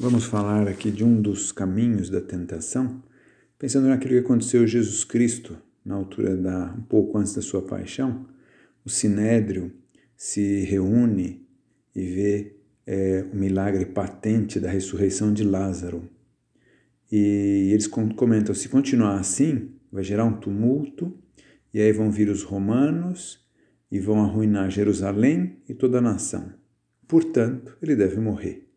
Vamos falar aqui de um dos caminhos da tentação, pensando naquilo que aconteceu a Jesus Cristo na altura da um pouco antes da sua paixão. O sinédrio se reúne e vê é, o milagre patente da ressurreição de Lázaro. E eles comentam: se continuar assim, vai gerar um tumulto, e aí vão vir os romanos e vão arruinar Jerusalém e toda a nação. Portanto, ele deve morrer.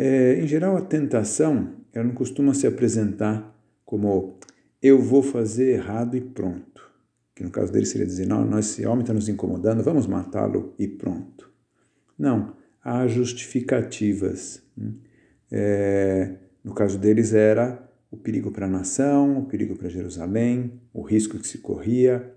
É, em geral, a tentação ela não costuma se apresentar como eu vou fazer errado e pronto. Que no caso dele seria dizer, não, esse homem está nos incomodando, vamos matá-lo e pronto. Não, há justificativas. Hum. É, no caso deles era o perigo para a nação, o perigo para Jerusalém, o risco que se corria.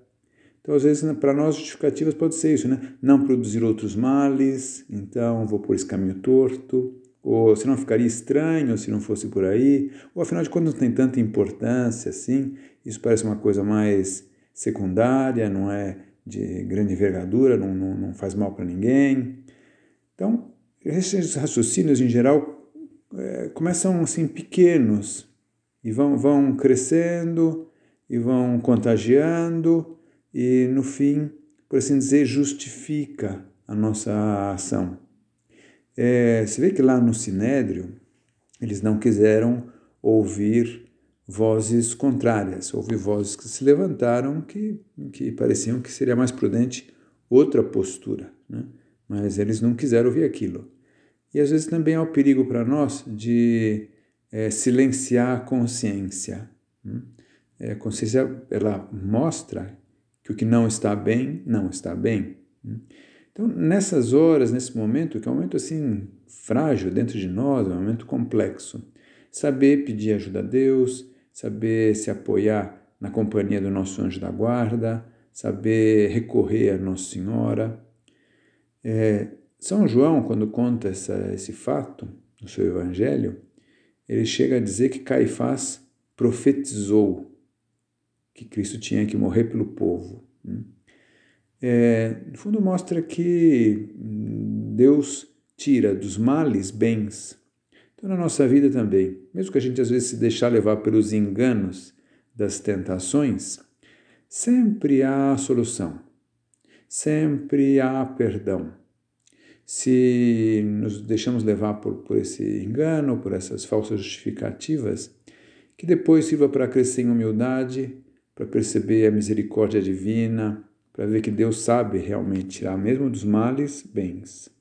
Então, às vezes, para nós, justificativas pode ser isso, né? Não produzir outros males, então vou por esse caminho torto ou se não ficaria estranho se não fosse por aí, ou afinal de contas não tem tanta importância assim, isso parece uma coisa mais secundária, não é de grande envergadura, não, não, não faz mal para ninguém. Então, esses raciocínios em geral é, começam assim pequenos e vão, vão crescendo e vão contagiando e no fim, por assim dizer, justifica a nossa ação. É, você vê que lá no Sinédrio, eles não quiseram ouvir vozes contrárias, ouvir vozes que se levantaram que, que pareciam que seria mais prudente outra postura, né? mas eles não quiseram ouvir aquilo. E às vezes também há o perigo para nós de é, silenciar a consciência. Né? É, a consciência ela mostra que o que não está bem, não está bem. Né? Então, nessas horas, nesse momento, que é um momento assim frágil dentro de nós, é um momento complexo, saber pedir ajuda a Deus, saber se apoiar na companhia do nosso anjo da guarda, saber recorrer a Nossa Senhora. É, São João, quando conta essa, esse fato no seu Evangelho, ele chega a dizer que Caifás profetizou que Cristo tinha que morrer pelo povo. Né? É, no fundo mostra que Deus tira dos males bens. Então, na nossa vida também, mesmo que a gente às vezes se deixar levar pelos enganos das tentações, sempre há solução, sempre há perdão. Se nos deixamos levar por, por esse engano, por essas falsas justificativas, que depois sirva para crescer em humildade, para perceber a misericórdia divina, para ver que Deus sabe realmente tirar mesmo dos males bens.